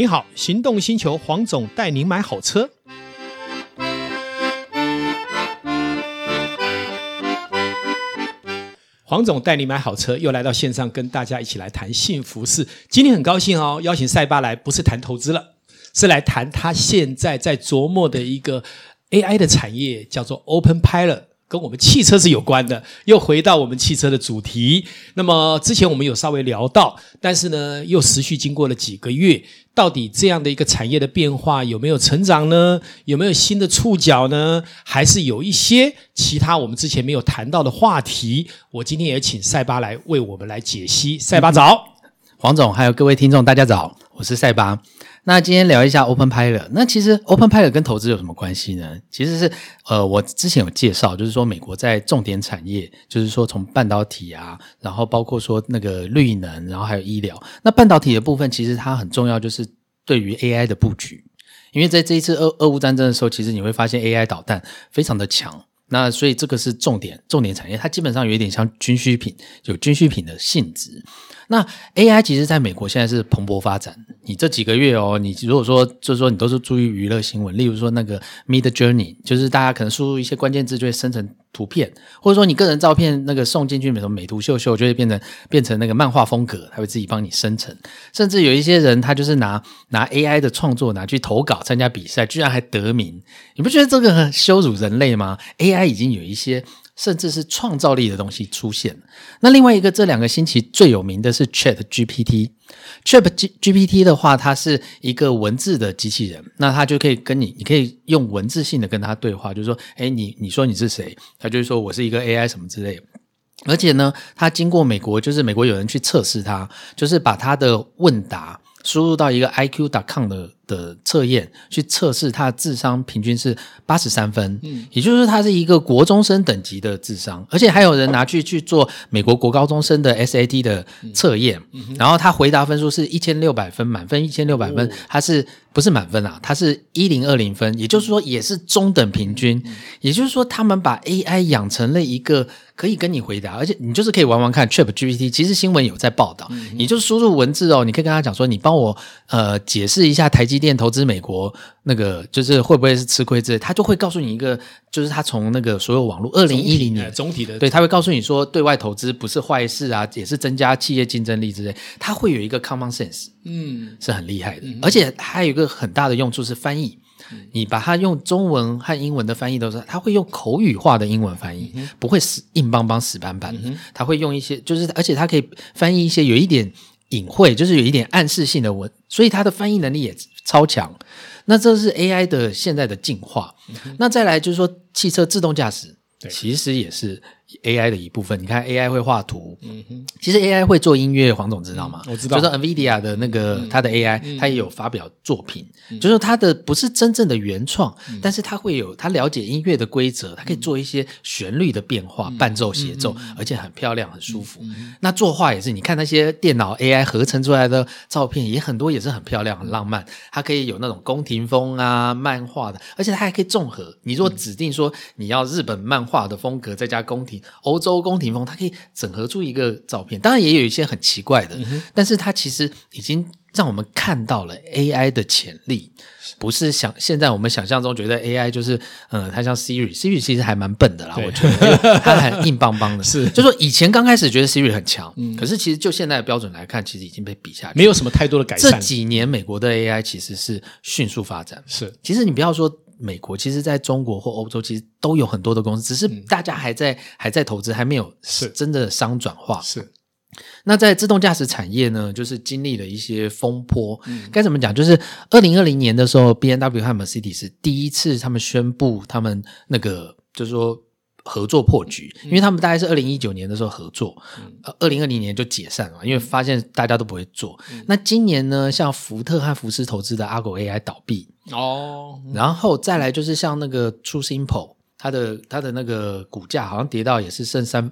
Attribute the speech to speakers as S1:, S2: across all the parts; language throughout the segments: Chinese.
S1: 你好，行动星球黄总带您买好车。黄总带你买好车，又来到线上跟大家一起来谈幸福事。今天很高兴哦，邀请赛巴来，不是谈投资了，是来谈他现在在琢磨的一个 AI 的产业，叫做 Open Pilot。跟我们汽车是有关的，又回到我们汽车的主题。那么之前我们有稍微聊到，但是呢，又持续经过了几个月，到底这样的一个产业的变化有没有成长呢？有没有新的触角呢？还是有一些其他我们之前没有谈到的话题？我今天也请赛巴来为我们来解析。赛巴早，
S2: 黄总，还有各位听众，大家早，我是赛巴。那今天聊一下 Open Pilot。那其实 Open Pilot 跟投资有什么关系呢？其实是呃，我之前有介绍，就是说美国在重点产业，就是说从半导体啊，然后包括说那个绿能，然后还有医疗。那半导体的部分其实它很重要，就是对于 AI 的布局。因为在这一次俄俄乌战争的时候，其实你会发现 AI 导弹非常的强。那所以这个是重点重点产业，它基本上有一点像军需品，有军需品的性质。那 AI 其实在美国现在是蓬勃发展。你这几个月哦，你如果说就是说你都是注意娱乐新闻，例如说那个 Midjourney，就是大家可能输入一些关键字就会生成图片，或者说你个人照片那个送进去，美图秀秀就会变成变成那个漫画风格，它会自己帮你生成。甚至有一些人他就是拿拿 AI 的创作拿去投稿参加比赛，居然还得名。你不觉得这个很羞辱人类吗？AI 已经有一些。甚至是创造力的东西出现。那另外一个，这两个星期最有名的是 Chat GPT。Chat GPT 的话，它是一个文字的机器人，那它就可以跟你，你可以用文字性的跟它对话，就是说，诶，你你说你是谁？它就是说我是一个 AI 什么之类的。而且呢，它经过美国，就是美国有人去测试它，就是把它的问答输入到一个 IQ.com 的。的测验去测试他的智商平均是八十三分，嗯，也就是说他是一个国中生等级的智商，而且还有人拿去去做美国国高中生的 SAT 的测验，嗯嗯、然后他回答分数是一千六百分，满分一千六百分，他是不是满分啊？他是一零二零分，也就是说也是中等平均，也就是说他们把 AI 养成了一个可以跟你回答，而且你就是可以玩玩看 ChatGPT，其实新闻有在报道，嗯、你就输入文字哦，你可以跟他讲说，你帮我呃解释一下台积电投资美国那个就是会不会是吃亏之类，他就会告诉你一个，就是他从那个所有网络二零一零年
S1: 总体的，
S2: 对，他会告诉你说对外投资不是坏事啊，也是增加企业竞争力之类，他会有一个 common sense，嗯，是很厉害的，嗯、而且还有一个很大的用处是翻译，嗯、你把它用中文和英文的翻译都是，他会用口语化的英文翻译，嗯、不会死硬邦邦死板板的，他、嗯、会用一些就是，而且他可以翻译一些有一点。隐晦就是有一点暗示性的文，所以它的翻译能力也超强。那这是 AI 的现在的进化。嗯、那再来就是说，汽车自动驾驶对其实也是。AI 的一部分，你看 AI 会画图，嗯哼，其实 AI 会做音乐，黄总知道吗？
S1: 我知道，
S2: 就是 NVIDIA 的那个它的 AI，它也有发表作品，就是它的不是真正的原创，但是它会有它了解音乐的规则，它可以做一些旋律的变化、伴奏、协奏，而且很漂亮、很舒服。那作画也是，你看那些电脑 AI 合成出来的照片，也很多也是很漂亮、很浪漫。它可以有那种宫廷风啊、漫画的，而且它还可以综合。你如果指定说你要日本漫画的风格，再加宫廷。欧洲宫廷风，它可以整合出一个照片，当然也有一些很奇怪的，嗯、但是它其实已经让我们看到了 AI 的潜力，不是想现在我们想象中觉得 AI 就是，嗯，它像 Siri，Siri 其实还蛮笨的啦，我觉得它很硬邦邦的，是，就说以前刚开始觉得 Siri 很强，嗯、可是其实就现在的标准来看，其实已经被比下去，
S1: 没有什么太多的改善。
S2: 这几年美国的 AI 其实是迅速发展，是，其实你不要说。美国其实，在中国或欧洲，其实都有很多的公司，只是大家还在、嗯、还在投资，还没有是真的商转化。是，那在自动驾驶产业呢，就是经历了一些风波。嗯、该怎么讲？就是二零二零年的时候，B N W 和 Mercedes 第一次他们宣布他们那个，就是说。合作破局，因为他们大概是二零一九年的时候合作，二零二零年就解散了，因为发现大家都不会做。嗯、那今年呢，像福特和福斯投资的 Argo AI 倒闭哦，然后再来就是像那个 TuSimple，它的它的那个股价好像跌到也是剩三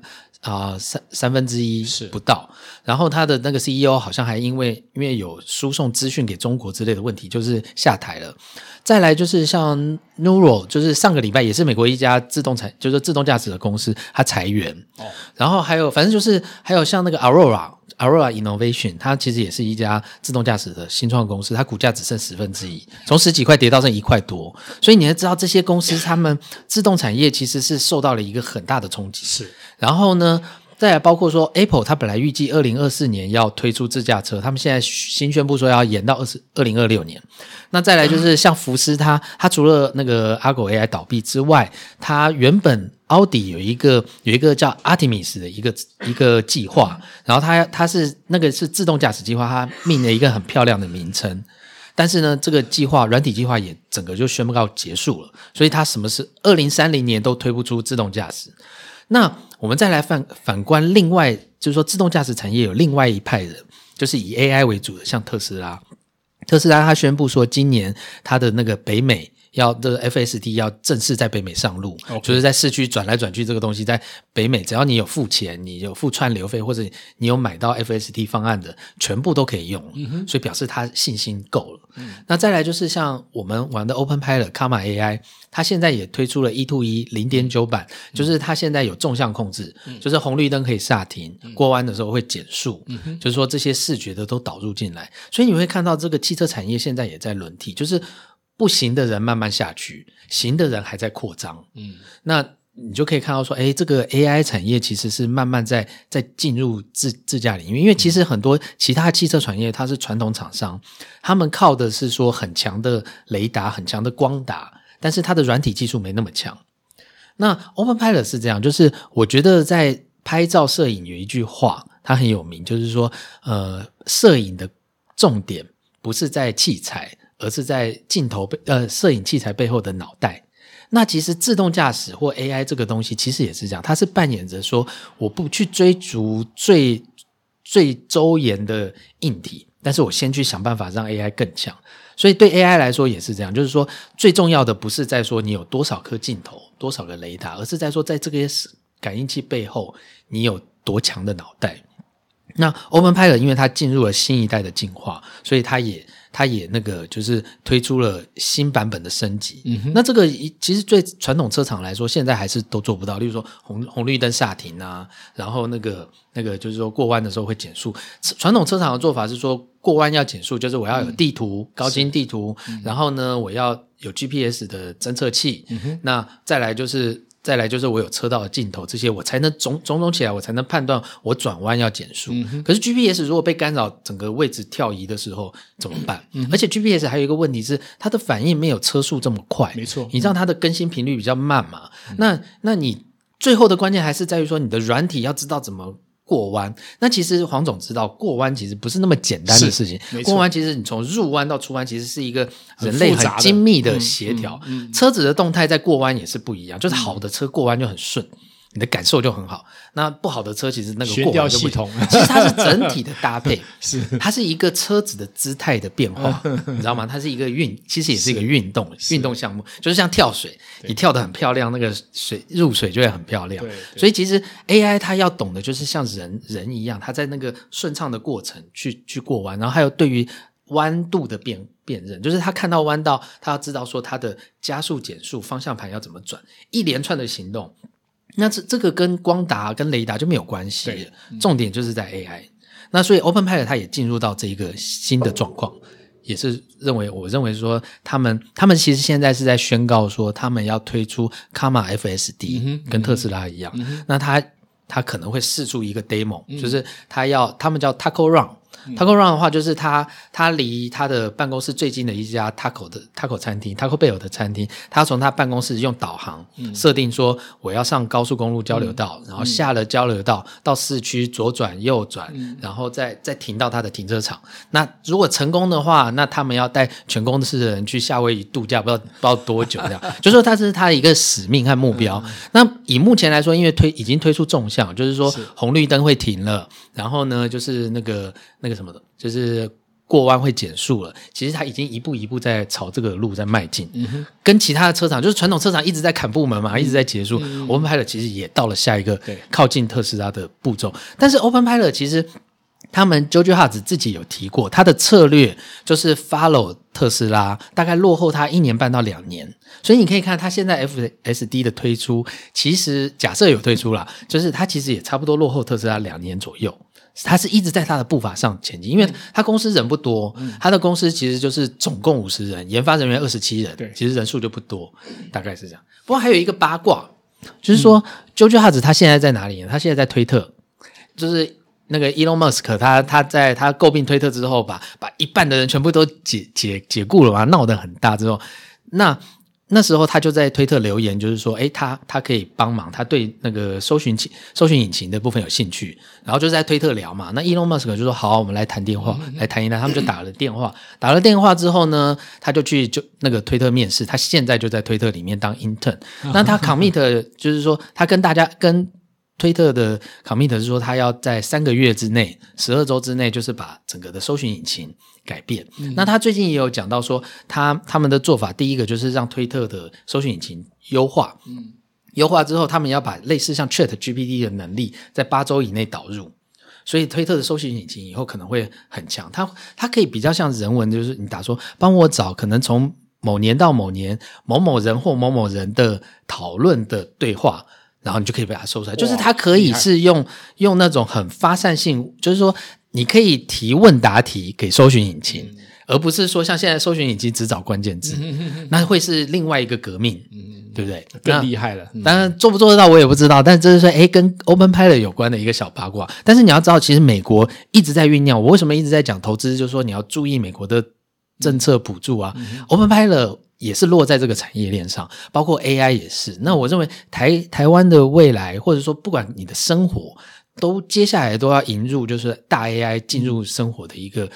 S2: 啊、呃、三三分之一
S1: 是
S2: 不到，然后它的那个 CEO 好像还因为因为有输送资讯给中国之类的问题，就是下台了。再来就是像 Nuro，就是上个礼拜也是美国一家自动产，就是自动驾驶的公司，它裁员。哦，然后还有反正就是还有像那个 Aurora Aurora Innovation，它其实也是一家自动驾驶的新创公司，它股价只剩十分之一，从十几块跌到剩一块多。所以你要知道这些公司，他们自动产业其实是受到了一个很大的冲击。
S1: 是，
S2: 然后呢？再来包括说，Apple 它本来预计二零二四年要推出自驾车，他们现在新宣布说要延到二十二零二六年。那再来就是像福斯它，它除了那个 Argo AI 倒闭之外，它原本奥迪有一个有一个叫 Artemis 的一个一个计划，然后它它是那个是自动驾驶计划，它命了一个很漂亮的名称，但是呢，这个计划软体计划也整个就宣布告结束了，所以它什么是二零三零年都推不出自动驾驶。那我们再来反反观另外，就是说自动驾驶产业有另外一派人，就是以 AI 为主的，像特斯拉。特斯拉它宣布说，今年它的那个北美。要这个 FSD 要正式在北美上路.就是在市区转来转去这个东西，在北美只要你有付钱，你有付串流费，或者你有买到 FSD 方案的，全部都可以用。嗯，所以表示他信心够了。嗯，那再来就是像我们玩的 OpenPilot Karma AI，它现在也推出了 E-to-E 零点九版，嗯、就是它现在有纵向控制，嗯、就是红绿灯可以刹停，嗯、过弯的时候会减速，嗯，就是说这些视觉的都导入进来，所以你会看到这个汽车产业现在也在轮替，就是。不行的人慢慢下去，行的人还在扩张。嗯，那你就可以看到说，哎，这个 AI 产业其实是慢慢在在进入自自驾领域，因为其实很多其他汽车产业它是传统厂商，他们靠的是说很强的雷达、很强的光达，但是它的软体技术没那么强。那 OpenPilot 是这样，就是我觉得在拍照摄影有一句话，它很有名，就是说，呃，摄影的重点不是在器材。而是在镜头背呃摄影器材背后的脑袋，那其实自动驾驶或 AI 这个东西其实也是这样，它是扮演着说我不去追逐最最周延的硬体，但是我先去想办法让 AI 更强。所以对 AI 来说也是这样，就是说最重要的不是在说你有多少颗镜头、多少个雷达，而是在说在这个感应器背后你有多强的脑袋。那 Open Pi 的因为它进入了新一代的进化，所以它也。它也那个就是推出了新版本的升级，那这个其实对传统车厂来说，现在还是都做不到。例如说红红绿灯下停啊，然后那个那个就是说过弯的时候会减速。传统车厂的做法是说过弯要减速，就是我要有地图、嗯、高精地图，嗯、然后呢我要有 GPS 的侦测器，那再来就是。再来就是我有车道的镜头，这些我才能种种种起来，我才能判断我转弯要减速。嗯、可是 GPS 如果被干扰，整个位置跳移的时候怎么办？嗯、而且 GPS 还有一个问题是，它的反应没有车速这么快。没错，你知道它的更新频率比较慢嘛？嗯、那那你最后的关键还是在于说，你的软体要知道怎么。过弯，那其实黄总知道，过弯其实不是那么简单的事情。过弯其实你从入弯到出弯，其实是一个人类很精密的协调。嗯嗯嗯、车子的动态在过弯也是不一样，就是好的车过弯就很顺。你的感受就很好。那不好的车其实那个悬吊系统，其实它是整体的搭配，是它是一个车子的姿态的变化，你知道吗？它是一个运，其实也是一个运动运动项目，就是像跳水，你跳得很漂亮，那个水入水就会很漂亮。所以其实 AI 它要懂的就是像人人一样，它在那个顺畅的过程去去过弯，然后还有对于弯度的辨辨认，就是他看到弯道，他要知道说他的加速减速方向盘要怎么转，一连串的行动。那这这个跟光达跟雷达就没有关系，对重点就是在 AI。那所以 OpenPilot 它也进入到这一个新的状况，也是认为我认为说他们他们其实现在是在宣告说他们要推出 Karma FSD，、嗯、跟特斯拉一样。那他他可能会试出一个 demo，、嗯、就是他要他们叫 Taco Run。Taco Run 的话，就是他他离他的办公室最近的一家 Taco 的 Taco 餐厅，Taco Bell 的餐厅，他从他办公室用导航设定说，我要上高速公路交流道，然后下了交流道到市区左转右转，然后再再停到他的停车场。那如果成功的话，那他们要带全公司的人去夏威夷度假，不知道不知道多久这样。就说他是他的一个使命和目标。那以目前来说，因为推已经推出纵向，就是说红绿灯会停了，然后呢，就是那个那个。什么的，就是过弯会减速了，其实它已经一步一步在朝这个路在迈进。嗯哼，跟其他的车厂，就是传统车厂一直在砍部门嘛，嗯、一直在结束。嗯、Open Pilot 其实也到了下一个靠近特斯拉的步骤，但是 Open Pilot 其实他们 Jojo Hart 自己有提过，他的策略就是 follow 特斯拉，大概落后他一年半到两年。所以你可以看他现在 FSD 的推出，其实假设有推出啦，就是它其实也差不多落后特斯拉两年左右。他是一直在他的步伐上前进，因为他公司人不多，嗯、他的公司其实就是总共五十人，研发人员二十七人，对，其实人数就不多，大概是这样。不过还有一个八卦，就是说、嗯、Jojo Hart 他现在在哪里呢？他现在在推特，就是那个 Elon Musk，他他在他诟病推特之后把，把把一半的人全部都解解解雇了嘛，闹得很大之后，那。那时候他就在推特留言，就是说，哎，他他可以帮忙，他对那个搜寻引搜寻引擎的部分有兴趣，然后就在推特聊嘛。那 Elon Musk 就说好，我们来谈电话，来谈一谈。他们就打了电话，打了电话之后呢，他就去就那个推特面试，他现在就在推特里面当 intern。那他 commit 就是说，他跟大家跟。推特的 commit 是说，他要在三个月之内，十二周之内，就是把整个的搜寻引擎改变。嗯、那他最近也有讲到说，他他们的做法，第一个就是让推特的搜寻引擎优化。嗯，优化之后，他们要把类似像 Chat GPT 的能力，在八周以内导入。所以推特的搜寻引擎以后可能会很强。它它可以比较像人文，就是你打说，帮我找可能从某年到某年某某人或某某人的讨论的对话。然后你就可以把它搜出来，就是它可以是用用那种很发散性，就是说你可以提问答题给搜寻引擎，嗯、而不是说像现在搜寻引擎只找关键字，嗯、哼哼那会是另外一个革命，嗯、对不对？
S1: 更厉害了。
S2: 那当然做不做得到我也不知道，但这是说诶跟 Open Pilot 有关的一个小八卦。但是你要知道，其实美国一直在酝酿。我为什么一直在讲投资？就是说你要注意美国的政策补助啊。嗯、Open Pilot。也是落在这个产业链上，包括 AI 也是。那我认为台台湾的未来，或者说不管你的生活，都接下来都要引入就是大 AI 进入生活的一个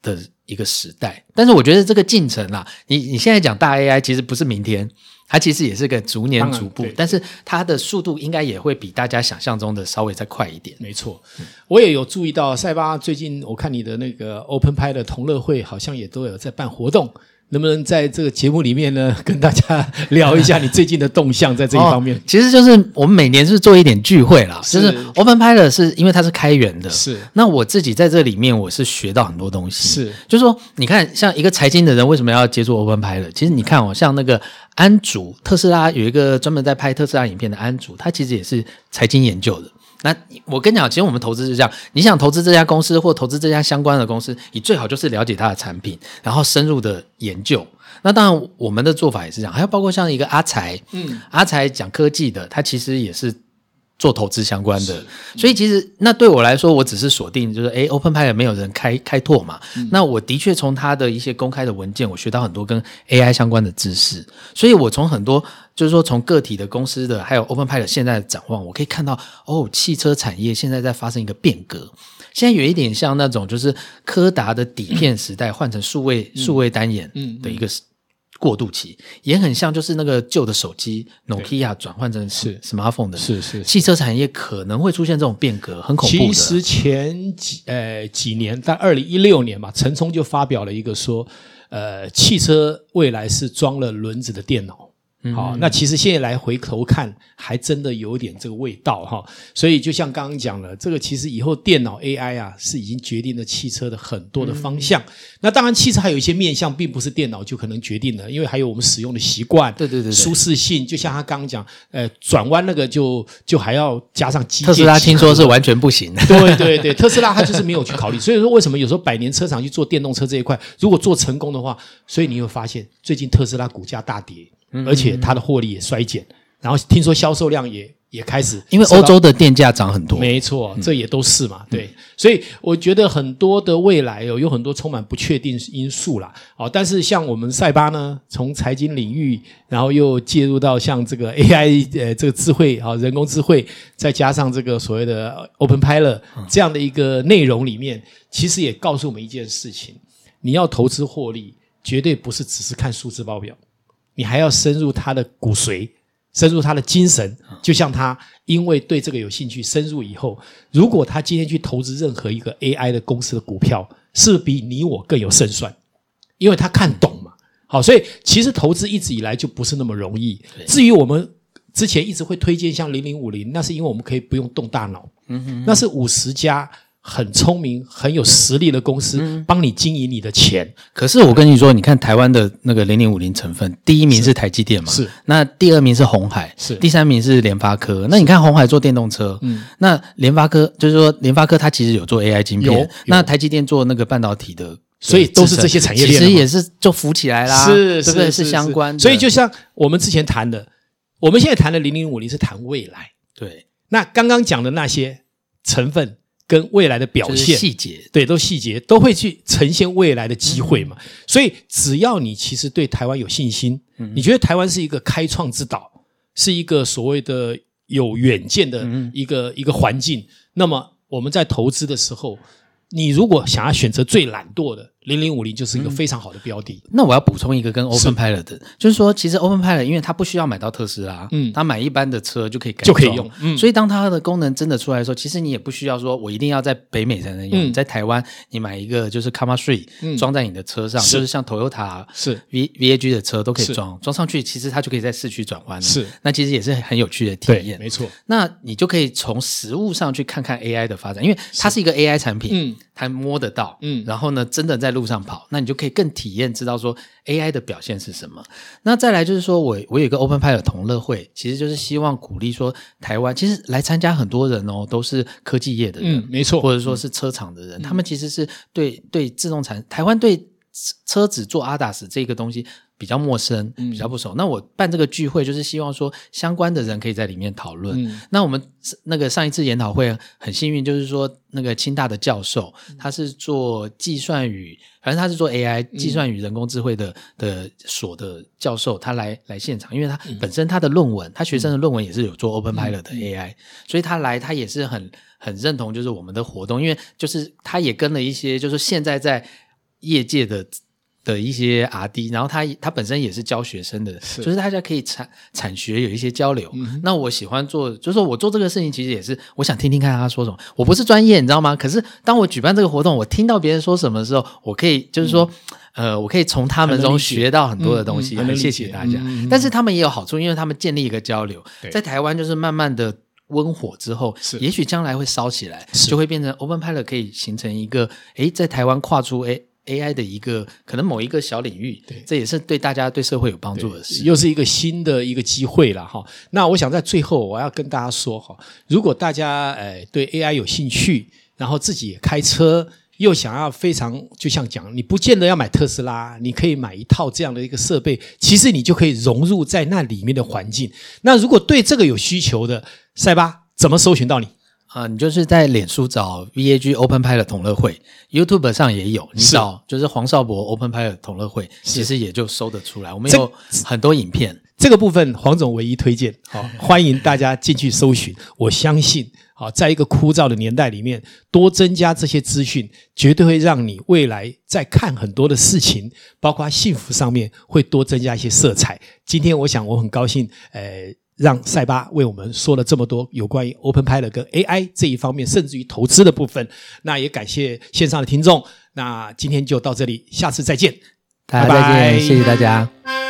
S2: 的一个时代。但是我觉得这个进程啊，你你现在讲大 AI 其实不是明天，它其实也是个逐年逐步，但是它的速度应该也会比大家想象中的稍微再快一点。
S1: 没错，我也有注意到赛巴最近，我看你的那个 Open Pi 的同乐会好像也都有在办活动。能不能在这个节目里面呢，跟大家聊一下你最近的动向，在这一方面？
S2: 哦，其实就是我们每年是做一点聚会啦，是就是 Open Pilot 是因为它是开源的，是。那我自己在这里面，我是学到很多东西，是。就是说，你看，像一个财经的人，为什么要接触 Open Pilot？其实你看哦，像那个安竹，特斯拉有一个专门在拍特斯拉影片的安竹，他其实也是财经研究的。那我跟你讲，其实我们投资是这样：你想投资这家公司或投资这家相关的公司，你最好就是了解它的产品，然后深入的研究。那当然，我们的做法也是这样，还有包括像一个阿才，嗯，阿才讲科技的，他其实也是。做投资相关的，所以其实那对我来说，我只是锁定就是，诶 Open Pi 也没有人开开拓嘛。嗯、那我的确从他的一些公开的文件，我学到很多跟 AI 相关的知识。所以我从很多就是说，从个体的公司的，还有 Open Pi 的现在的展望，我可以看到，哦，汽车产业现在在发生一个变革。现在有一点像那种就是柯达的底片时代换成数位、嗯、数位单眼的一个。过渡期也很像，就是那个旧的手机，Nokia 转换成是 smartphone 的，是是汽车产业可能会出现这种变革，很恐怖的。
S1: 其实前几呃几年，在二零一六年嘛，陈冲就发表了一个说，呃，汽车未来是装了轮子的电脑。好，那其实现在来回头看，还真的有点这个味道哈。所以就像刚刚讲了，这个其实以后电脑 AI 啊，是已经决定了汽车的很多的方向。嗯、那当然，汽车还有一些面向，并不是电脑就可能决定的，因为还有我们使用的习惯，对对对，对，舒适性。就像他刚刚讲，呃，转弯那个就就还要加上机械。
S2: 特斯拉听说是完全不行。
S1: 对对对，特斯拉他就是没有去考虑。所以说，为什么有时候百年车厂去做电动车这一块，如果做成功的话，所以你会发现最近特斯拉股价大跌。而且它的获利也衰减，然后听说销售量也也开始，
S2: 因为欧洲的电价涨很多，
S1: 没错，这也都是嘛，对，所以我觉得很多的未来有有很多充满不确定因素啦，哦，但是像我们赛巴呢，从财经领域，然后又介入到像这个 AI 呃这个智慧啊人工智慧，再加上这个所谓的 Open Pilot 这样的一个内容里面，其实也告诉我们一件事情：你要投资获利，绝对不是只是看数字报表。你还要深入他的骨髓，深入他的精神。就像他因为对这个有兴趣，深入以后，如果他今天去投资任何一个 AI 的公司的股票，是比你我更有胜算，因为他看懂嘛。好，所以其实投资一直以来就不是那么容易。至于我们之前一直会推荐像零零五零，那是因为我们可以不用动大脑，嗯哼，那是五十家。很聪明、很有实力的公司帮你经营你的钱。嗯、
S2: 可是我跟你说，你看台湾的那个零零五零成分，第一名是台积电嘛？
S1: 是。
S2: 那第二名是鸿海，是。第三名是联发科。那你看鸿海做电动车，嗯。那联发科就是说，联发科它其实有做 AI 晶片。有。那台积电做那个半导体的，
S1: 所以都是这些产业链。
S2: 其实也是就浮起来啦，
S1: 是，是，
S2: 对不对？是相关的。
S1: 所以就像我们之前谈的，我们现在谈的零零五零是谈未来。
S2: 对。
S1: 那刚刚讲的那些成分。跟未来的表现
S2: 细节，
S1: 对，都细节都会去呈现未来的机会嘛。嗯、所以只要你其实对台湾有信心，嗯、你觉得台湾是一个开创之岛，是一个所谓的有远见的一个、嗯、一个环境，那么我们在投资的时候，你如果想要选择最懒惰的。零零五零就是一个非常好的标的。
S2: 嗯、那我要补充一个跟 Open Pilot 的，就是说，其实 Open Pilot 因为它不需要买到特斯拉，嗯，它买一般的车就可以改
S1: 就可以用，嗯，
S2: 所以当它的功能真的出来的时候，其实你也不需要说我一定要在北美才能用，嗯、在台湾你买一个就是 Comma Three 装在你的车上，嗯、就是像 Toyota 是。V VAG 的车都可以装，装上去其实它就可以在市区转弯了，是，那其实也是很有趣的体验，
S1: 没错。
S2: 那你就可以从实物上去看看 AI 的发展，因为它是。一个 AI 产品，嗯，它摸得到，嗯，然后呢，真的在路上跑，那你就。就可以更体验知道说 AI 的表现是什么。那再来就是说我我有一个 Open Pilot 同乐会，其实就是希望鼓励说台湾其实来参加很多人哦，都是科技业的人，
S1: 嗯，没错，
S2: 或者说是车厂的人，嗯、他们其实是对对自动产台湾对车子做 ADAS 这个东西。比较陌生，比较不熟。嗯、那我办这个聚会，就是希望说相关的人可以在里面讨论。嗯、那我们那个上一次研讨会很幸运，就是说那个清大的教授，嗯、他是做计算与，反正他是做 AI 计算与人工智慧的、嗯、的所的教授，他来来现场，因为他本身他的论文，嗯、他学生的论文也是有做 Open Pilot 的 AI，、嗯、所以他来他也是很很认同，就是我们的活动，因为就是他也跟了一些，就是现在在业界的。的一些 R&D，然后他他本身也是教学生的，是就是大家可以产产学有一些交流。嗯、那我喜欢做，就是说我做这个事情，其实也是我想听听看他说什么。我不是专业，你知道吗？可是当我举办这个活动，我听到别人说什么的时候，我可以就是说，嗯、呃，我可以从他们中学到很多的东西。很谢谢大家。嗯、但是他们也有好处，因为他们建立一个交流，在台湾就是慢慢的温火之后，也许将来会烧起来，就会变成 Open Pilot 可以形成一个，诶，在台湾跨出诶。AI 的一个可能某一个小领域，对，这也是对大家对社会有帮助的事，
S1: 又是一个新的一个机会了哈。那我想在最后我要跟大家说哈，如果大家诶对 AI 有兴趣，然后自己也开车，又想要非常就像讲，你不见得要买特斯拉，你可以买一套这样的一个设备，其实你就可以融入在那里面的环境。那如果对这个有需求的，赛巴怎么搜寻到你？
S2: 啊，你就是在脸书找 VAG Open Pilot 同乐会，YouTube 上也有，你找就是黄少博 Open Pilot 同乐会，其实也就搜得出来。我们有很多影片，
S1: 这个部分黄总唯一推荐，好，欢迎大家进去搜寻。我相信，好，在一个枯燥的年代里面，多增加这些资讯，绝对会让你未来在看很多的事情，包括幸福上面，会多增加一些色彩。今天我想我很高兴，呃。让塞巴为我们说了这么多有关于 Open Pilot 跟 AI 这一方面，甚至于投资的部分。那也感谢线上的听众。那今天就到这里，下次再见，
S2: 大家再见，拜拜，谢谢大家。